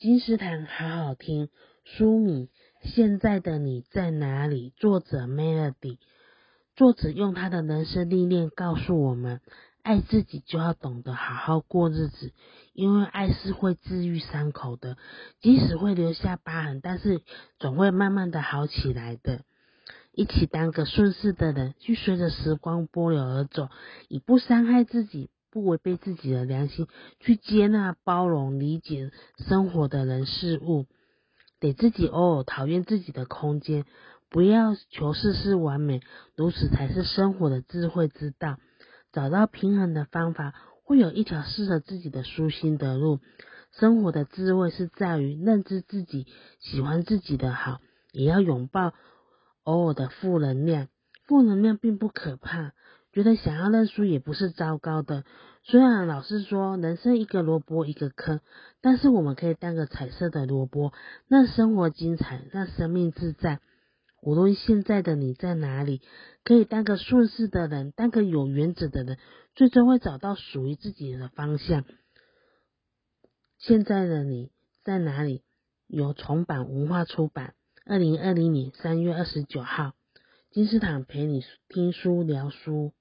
金石堂好好听，书名《现在的你在哪里》，作者 Melody。作者用他的人生历练告诉我们：爱自己就要懂得好好过日子，因为爱是会治愈伤口的，即使会留下疤痕，但是总会慢慢的好起来的。一起当个顺势的人，去随着时光波流而走，以不伤害自己。不违背自己的良心，去接纳、包容、理解生活的人事物，给自己偶尔讨厌自己的空间，不要求事事完美，如此才是生活的智慧之道。找到平衡的方法，会有一条适合自己的舒心的路。生活的智慧是在于认知自己，喜欢自己的好，也要拥抱偶尔的负能量。负能量并不可怕。觉得想要认输也不是糟糕的，虽然老师说人生一个萝卜一个坑，但是我们可以当个彩色的萝卜，让生活精彩，让生命自在。无论现在的你在哪里，可以当个顺势的人，当个有原则的人，最终会找到属于自己的方向。现在的你在哪里？由重版文化出版，二零二零年三月二十九号，金斯坦陪你听书聊书。